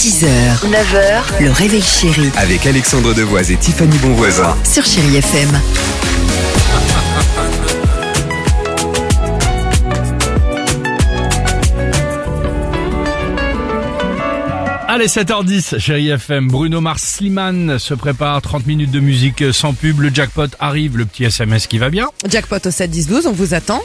6h, 9h, le réveil chéri Avec Alexandre Devoise et Tiffany Bonvoisin. sur Chérie FM. Allez, 7h10, chérie FM. Bruno Mars Slimane se prépare. 30 minutes de musique sans pub. Le jackpot arrive. Le petit SMS qui va bien. Jackpot au 7 10 12, on vous attend.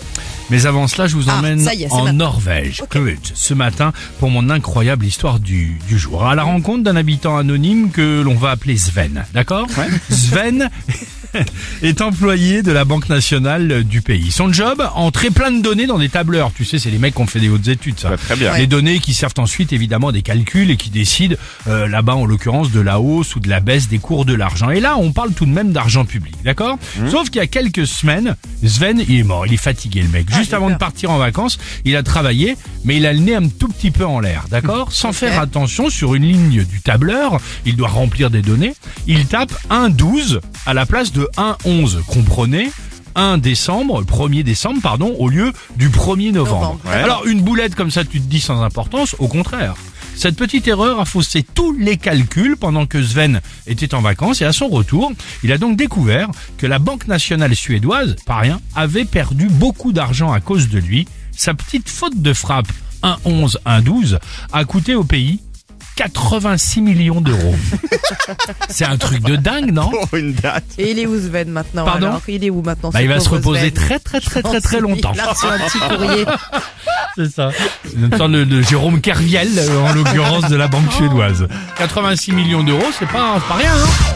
Mais avant cela, je vous Ah, emmène est, en. Norvège, Kvut, ce matin pour mon incroyable histoire du, du jour. À la rencontre d'un habitant anonyme que l'on va appeler Sven. D'accord? Sven est employé de la Banque nationale du pays. Son job, entrer plein de données dans des tableurs. Tu sais, c'est les mecs qui ont fait des hautes études, ça. très bien. Les données qui servent ensuite évidemment à des calculs et qui décident euh, là-bas en l'occurrence de la hausse ou de la baisse des cours de l'argent. Et là, on parle tout de même d'argent public, d'accord? Sauf qu'il y a quelques semaines, Sven, il est mort, il est fatigué le mec. Juste avant de partir en vacances, il a travaillé, mais il a le nez un tout petit peu en l'air, d'accord? Sans faire attention sur une ligne du tableur, il doit remplir des données. Il tape 1,12 à la place de 1,11. Comprenez 1 décembre, 1er décembre, pardon, au lieu du 1er novembre. Ouais. Alors, une boulette comme ça, tu te dis sans importance, au contraire. Cette petite erreur a faussé tous les calculs pendant que Sven était en vacances et à son retour, il a donc découvert que la Banque nationale suédoise, pas rien, avait perdu beaucoup d'argent à cause de lui. Sa petite faute de frappe 1,11, 1,12 a coûté au pays 86 millions d'euros. C'est un truc de dingue, non Pour une date. Et il est où Sven maintenant Pardon alors Il est où maintenant Bah, il va se reposer Sven très très très très très longtemps. Il a reçu un petit courrier. C'est ça. Une sorte de, de Jérôme Kerviel, en l'occurrence de la banque suédoise. 86 millions d'euros, c'est pas, c'est pas rien, hein